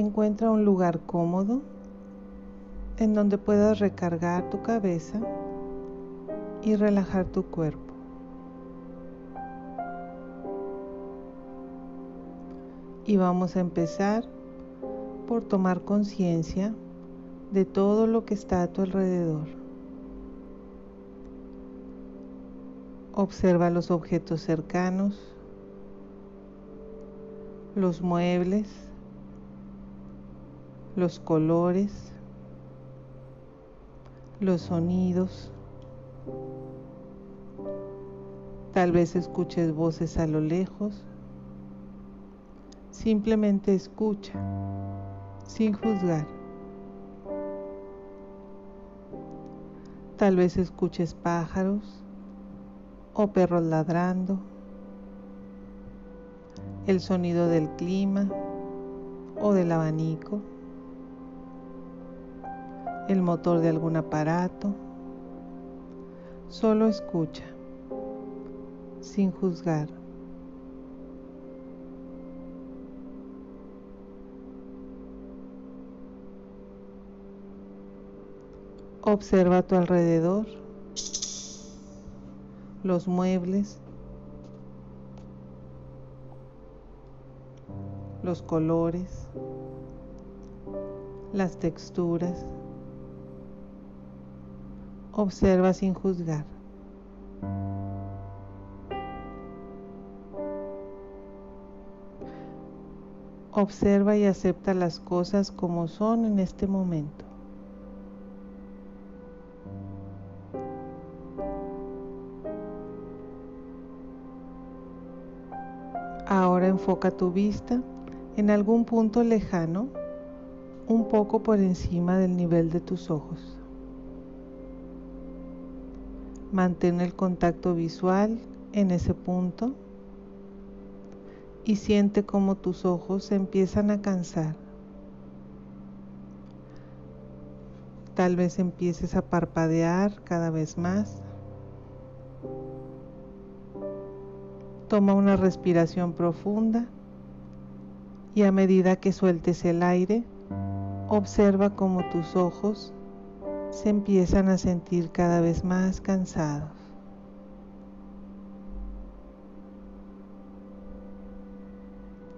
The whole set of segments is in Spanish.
Encuentra un lugar cómodo en donde puedas recargar tu cabeza y relajar tu cuerpo. Y vamos a empezar por tomar conciencia de todo lo que está a tu alrededor. Observa los objetos cercanos, los muebles, los colores, los sonidos. Tal vez escuches voces a lo lejos. Simplemente escucha, sin juzgar. Tal vez escuches pájaros o perros ladrando, el sonido del clima o del abanico el motor de algún aparato. Solo escucha, sin juzgar. Observa a tu alrededor los muebles, los colores, las texturas. Observa sin juzgar. Observa y acepta las cosas como son en este momento. Ahora enfoca tu vista en algún punto lejano, un poco por encima del nivel de tus ojos. Mantén el contacto visual en ese punto y siente cómo tus ojos se empiezan a cansar. Tal vez empieces a parpadear cada vez más. Toma una respiración profunda y a medida que sueltes el aire, observa cómo tus ojos se empiezan a sentir cada vez más cansados.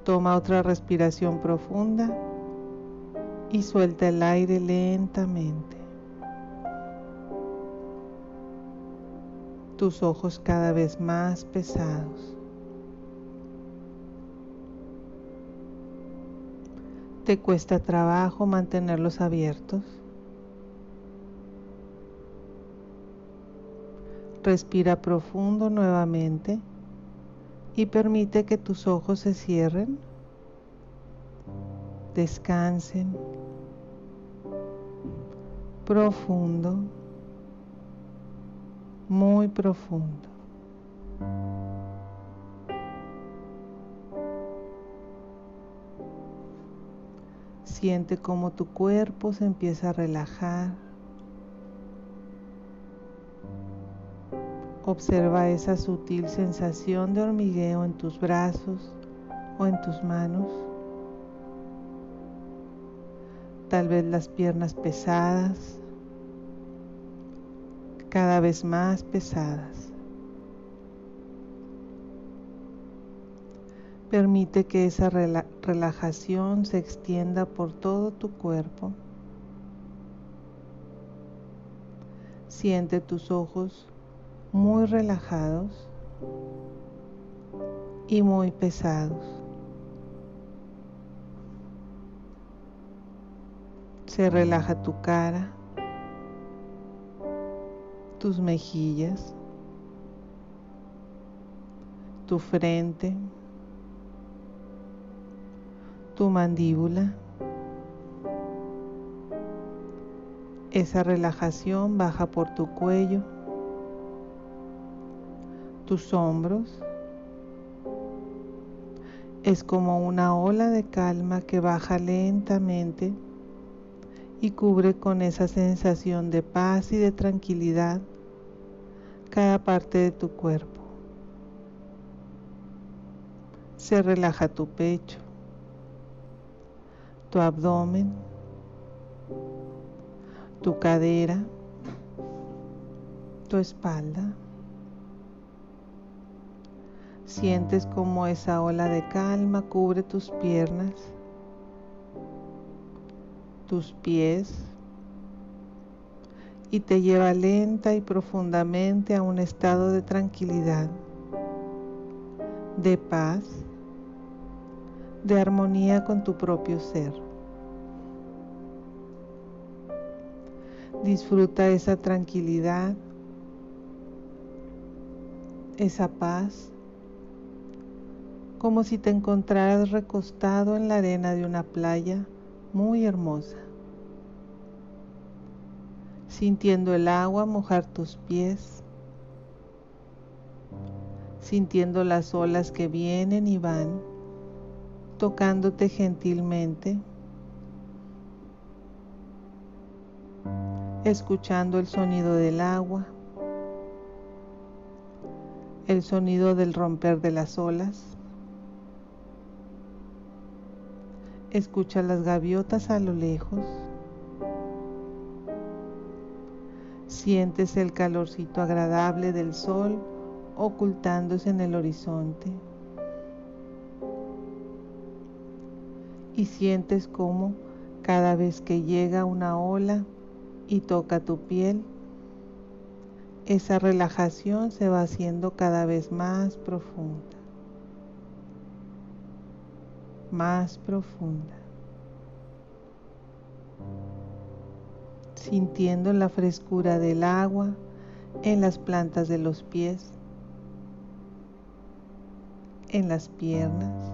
Toma otra respiración profunda y suelta el aire lentamente. Tus ojos cada vez más pesados. ¿Te cuesta trabajo mantenerlos abiertos? Respira profundo nuevamente y permite que tus ojos se cierren, descansen profundo, muy profundo. Siente cómo tu cuerpo se empieza a relajar. Observa esa sutil sensación de hormigueo en tus brazos o en tus manos. Tal vez las piernas pesadas, cada vez más pesadas. Permite que esa relajación se extienda por todo tu cuerpo. Siente tus ojos muy relajados y muy pesados. Se relaja tu cara, tus mejillas, tu frente, tu mandíbula. Esa relajación baja por tu cuello tus hombros Es como una ola de calma que baja lentamente y cubre con esa sensación de paz y de tranquilidad cada parte de tu cuerpo. Se relaja tu pecho, tu abdomen, tu cadera, tu espalda. Sientes como esa ola de calma cubre tus piernas tus pies y te lleva lenta y profundamente a un estado de tranquilidad, de paz, de armonía con tu propio ser. Disfruta esa tranquilidad, esa paz, como si te encontraras recostado en la arena de una playa muy hermosa, sintiendo el agua mojar tus pies, sintiendo las olas que vienen y van, tocándote gentilmente, escuchando el sonido del agua, el sonido del romper de las olas. Escucha las gaviotas a lo lejos. Sientes el calorcito agradable del sol ocultándose en el horizonte. Y sientes como cada vez que llega una ola y toca tu piel, esa relajación se va haciendo cada vez más profunda más profunda, sintiendo la frescura del agua en las plantas de los pies, en las piernas,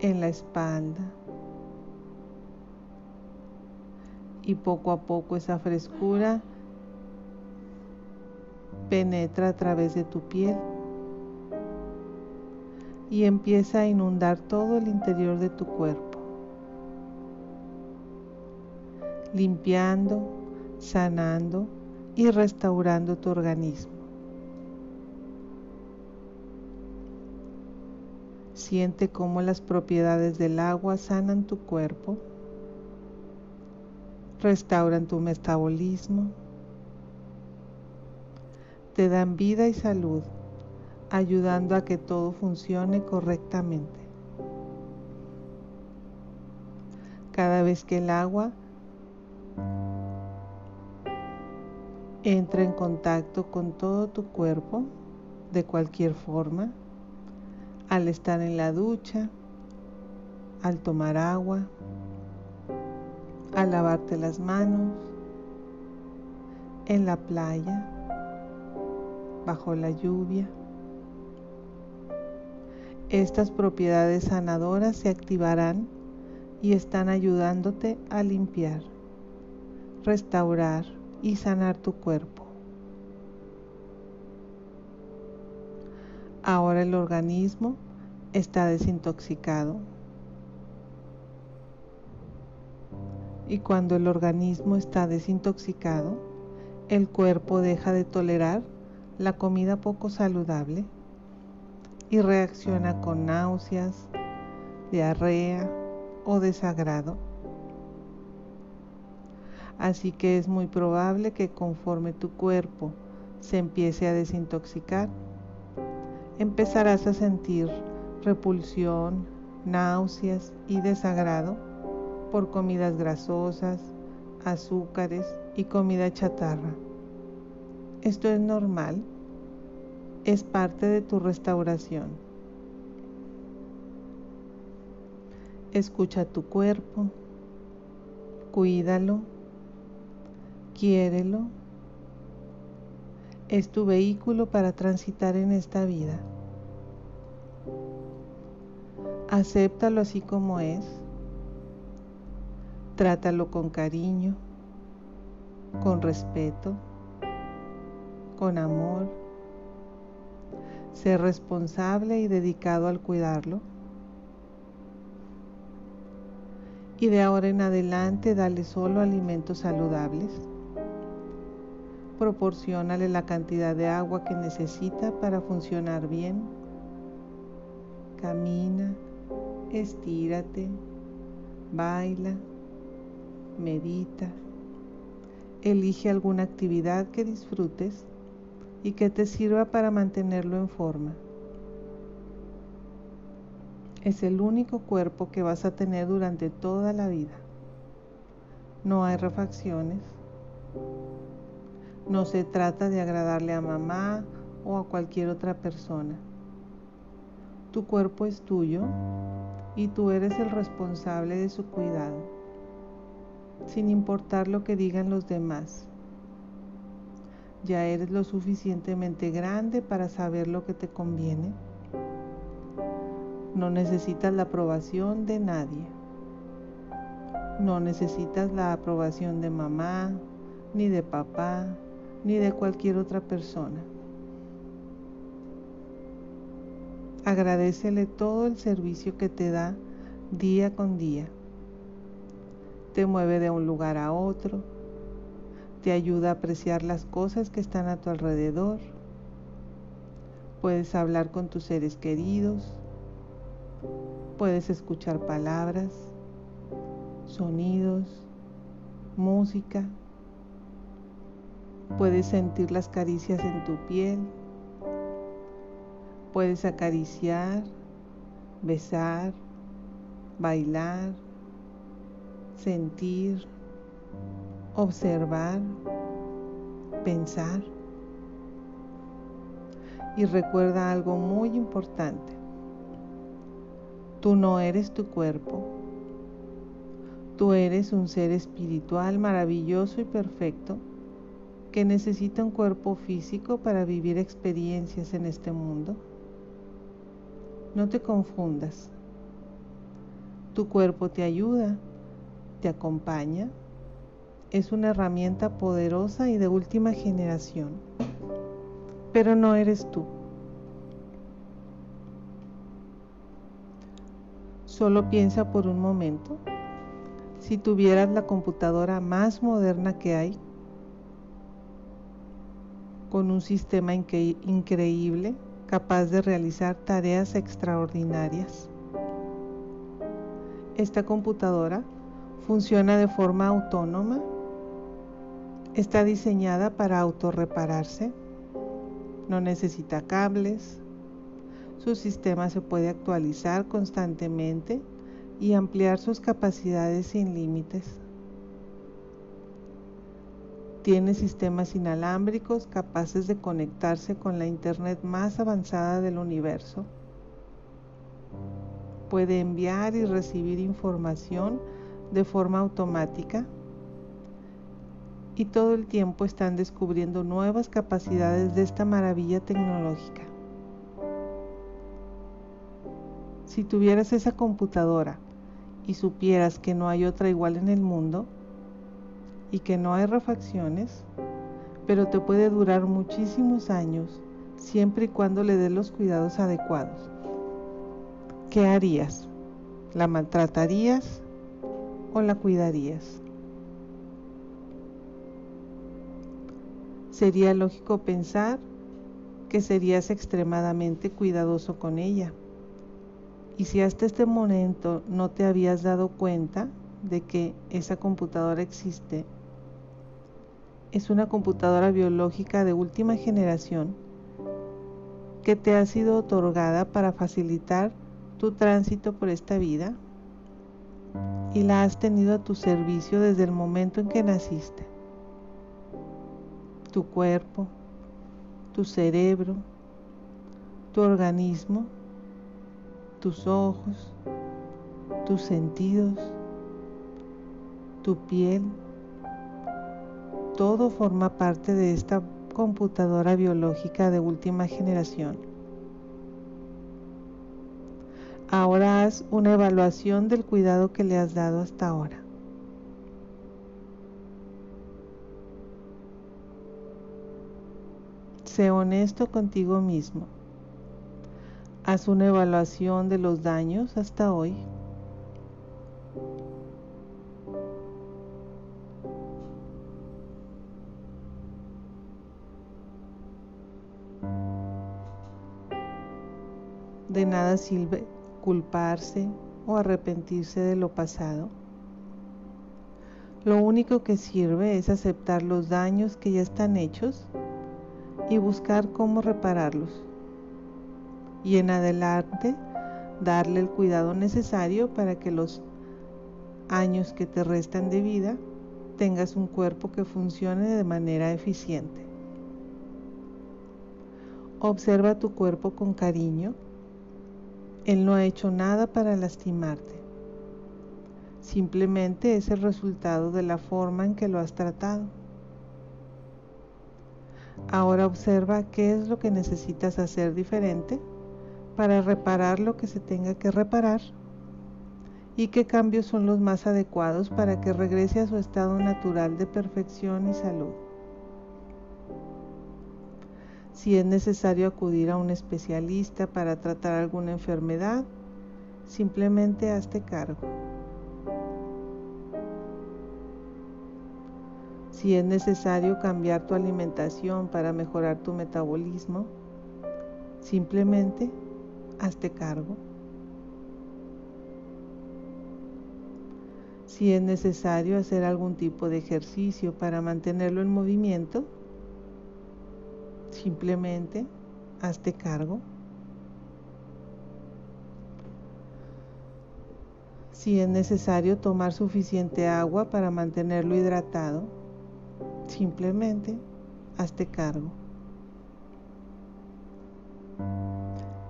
en la espalda. Y poco a poco esa frescura penetra a través de tu piel y empieza a inundar todo el interior de tu cuerpo, limpiando, sanando y restaurando tu organismo. Siente cómo las propiedades del agua sanan tu cuerpo, restauran tu metabolismo, te dan vida y salud ayudando a que todo funcione correctamente. Cada vez que el agua entra en contacto con todo tu cuerpo de cualquier forma, al estar en la ducha, al tomar agua, al lavarte las manos, en la playa, bajo la lluvia, estas propiedades sanadoras se activarán y están ayudándote a limpiar, restaurar y sanar tu cuerpo. Ahora el organismo está desintoxicado. Y cuando el organismo está desintoxicado, el cuerpo deja de tolerar la comida poco saludable y reacciona con náuseas, diarrea o desagrado. Así que es muy probable que conforme tu cuerpo se empiece a desintoxicar, empezarás a sentir repulsión, náuseas y desagrado por comidas grasosas, azúcares y comida chatarra. Esto es normal es parte de tu restauración. Escucha tu cuerpo, cuídalo, quiérelo. Es tu vehículo para transitar en esta vida. Acéptalo así como es. Trátalo con cariño, con respeto, con amor Sé responsable y dedicado al cuidarlo. Y de ahora en adelante dale solo alimentos saludables. Proporciónale la cantidad de agua que necesita para funcionar bien. Camina, estírate, baila, medita. Elige alguna actividad que disfrutes y que te sirva para mantenerlo en forma. Es el único cuerpo que vas a tener durante toda la vida. No hay refacciones. No se trata de agradarle a mamá o a cualquier otra persona. Tu cuerpo es tuyo y tú eres el responsable de su cuidado, sin importar lo que digan los demás. Ya eres lo suficientemente grande para saber lo que te conviene. No necesitas la aprobación de nadie. No necesitas la aprobación de mamá, ni de papá, ni de cualquier otra persona. Agradecele todo el servicio que te da día con día. Te mueve de un lugar a otro, te ayuda a apreciar las cosas que están a tu alrededor. Puedes hablar con tus seres queridos, puedes escuchar palabras, sonidos, música, puedes sentir las caricias en tu piel. Puedes acariciar, besar, bailar, sentir, observar, pensar. Y recuerda algo muy importante. Tú no eres tu cuerpo. Tú eres un ser espiritual maravilloso y perfecto que necesita un cuerpo físico para vivir experiencias en este mundo. No te confundas. Tu cuerpo te ayuda, te acompaña. Es una herramienta poderosa y de última generación. Pero no eres tú. Solo piensa por un momento. Si tuvieras la computadora más moderna que hay, con un sistema increíble, capaz de realizar tareas extraordinarias. Esta computadora funciona de forma autónoma, está diseñada para autorrepararse, no necesita cables, su sistema se puede actualizar constantemente y ampliar sus capacidades sin límites. Tiene sistemas inalámbricos capaces de conectarse con la Internet más avanzada del universo. Puede enviar y recibir información de forma automática y todo el tiempo están descubriendo nuevas capacidades de esta maravilla tecnológica. Si tuvieras esa computadora y supieras que no hay otra igual en el mundo, y que no hay refacciones, pero te puede durar muchísimos años siempre y cuando le des los cuidados adecuados. ¿Qué harías? ¿La maltratarías o la cuidarías? Sería lógico pensar que serías extremadamente cuidadoso con ella. Y si hasta este momento no te habías dado cuenta de que esa computadora existe es una computadora biológica de última generación que te ha sido otorgada para facilitar tu tránsito por esta vida y la has tenido a tu servicio desde el momento en que naciste. Tu cuerpo, tu cerebro, tu organismo, tus ojos, tus sentidos, tu piel, todo forma parte de esta computadora biológica de última generación. Ahora haz una evaluación del cuidado que le has dado hasta ahora. Sé honesto contigo mismo Haz una evaluación de los daños hasta hoy. De nada sirve culparse o arrepentirse de lo pasado. Lo único que sirve es aceptar los daños que ya están hechos y buscar cómo repararlos. Y en adelante darle el cuidado necesario para que los años que te restan de vida tengas un cuerpo que funcione de manera eficiente. Observa tu cuerpo con cariño. Él no ha hecho nada para lastimarte. Simplemente es el resultado de la forma en que lo has tratado. Ahora observa qué es lo que necesitas hacer diferente para reparar lo que se tenga que reparar y qué cambios son los más adecuados para que regrese a su estado natural de perfección y salud. Si es necesario acudir a un especialista para tratar alguna enfermedad, simplemente hazte cargo. Si es necesario cambiar tu alimentación para mejorar tu metabolismo, simplemente hazte cargo. Si es necesario hacer algún tipo de ejercicio para mantenerlo en movimiento, simplemente hazte cargo. Si es necesario tomar suficiente agua para mantenerlo hidratado, Simplemente hazte cargo.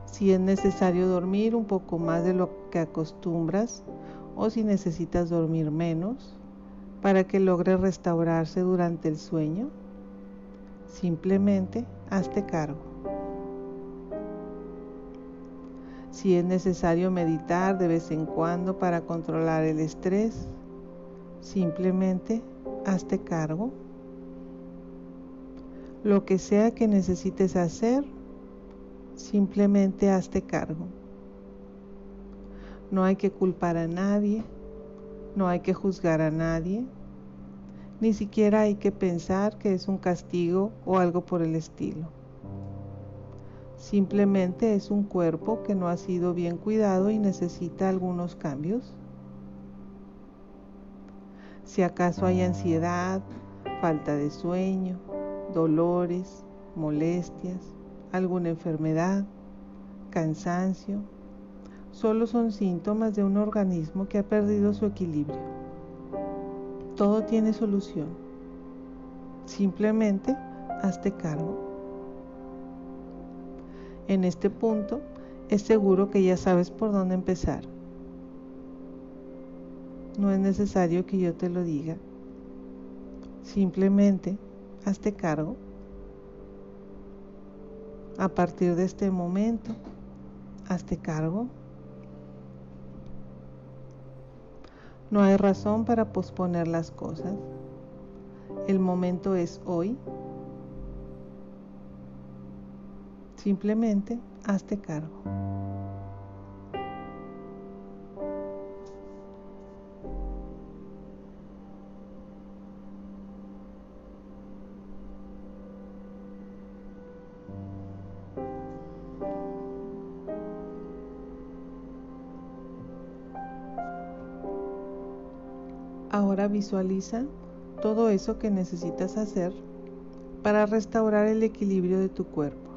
Si es necesario dormir un poco más de lo que acostumbras o si necesitas dormir menos para que logre restaurarse durante el sueño, simplemente hazte cargo. Si es necesario meditar de vez en cuando para controlar el estrés, simplemente hazte cargo. Lo que sea que necesites hacer, simplemente hazte cargo. No hay que culpar a nadie, no hay que juzgar a nadie, ni siquiera hay que pensar que es un castigo o algo por el estilo. Simplemente es un cuerpo que no ha sido bien cuidado y necesita algunos cambios. Si acaso hay ansiedad, falta de sueño, dolores, molestias, alguna enfermedad, cansancio, solo son síntomas de un organismo que ha perdido su equilibrio. Todo tiene solución. Simplemente hazte cargo. En este punto es seguro que ya sabes por dónde empezar. No es necesario que yo te lo diga. Simplemente hazte cargo. A partir de este momento, hazte cargo. No hay razón para posponer las cosas. El momento es hoy. Simplemente hazte cargo. Visualiza todo eso que necesitas hacer para restaurar el equilibrio de tu cuerpo.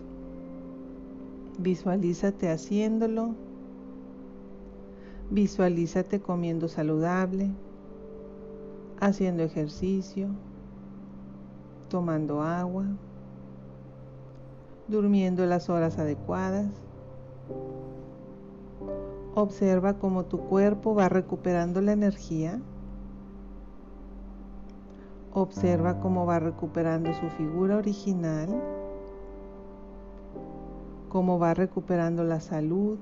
Visualízate haciéndolo. Visualízate comiendo saludable, haciendo ejercicio, tomando agua, durmiendo las horas adecuadas. Observa cómo tu cuerpo va recuperando la energía Observa cómo va recuperando su figura original, cómo va recuperando la salud,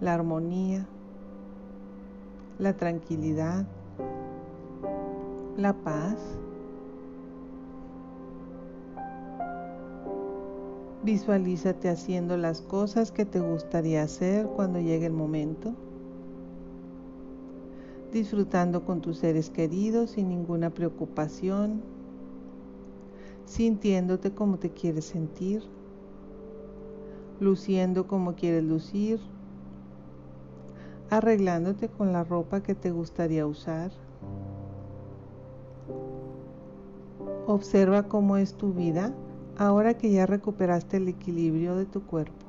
la armonía, la tranquilidad, la paz. Visualízate haciendo las cosas que te gustaría hacer cuando llegue el momento. Disfrutando con tus seres queridos sin ninguna preocupación. Sintiéndote como te quieres sentir. Luciendo como quieres lucir. Arreglándote con la ropa que te gustaría usar. Observa cómo es tu vida ahora que ya recuperaste el equilibrio de tu cuerpo.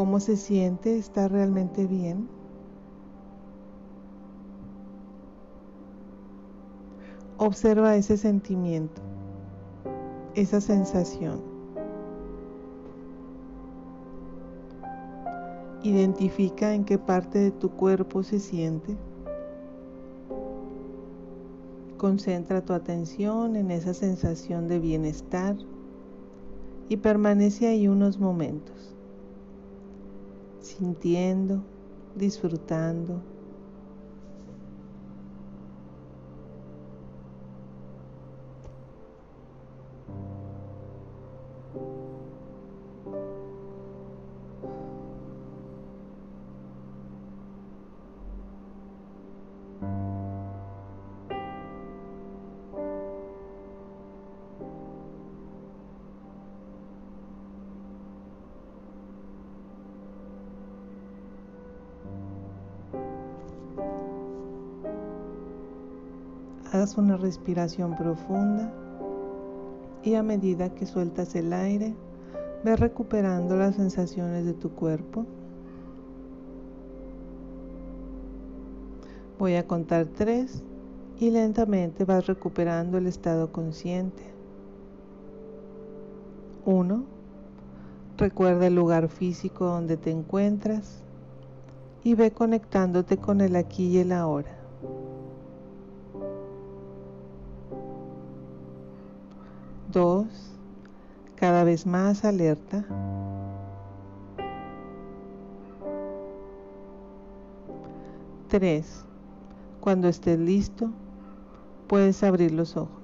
¿Cómo se siente? ¿Está realmente bien? Observa ese sentimiento, esa sensación. Identifica en qué parte de tu cuerpo se siente. Concentra tu atención en esa sensación de bienestar y permanece ahí unos momentos, sintiendo, disfrutando. Una respiración profunda y a medida que sueltas el aire, ve recuperando las sensaciones de tu cuerpo. Voy a contar tres y lentamente vas recuperando el estado consciente. Uno, recuerda el lugar físico donde te encuentras y ve conectándote con el aquí y el ahora. 2. Cada vez más alerta. 3. Cuando estés listo, puedes abrir los ojos.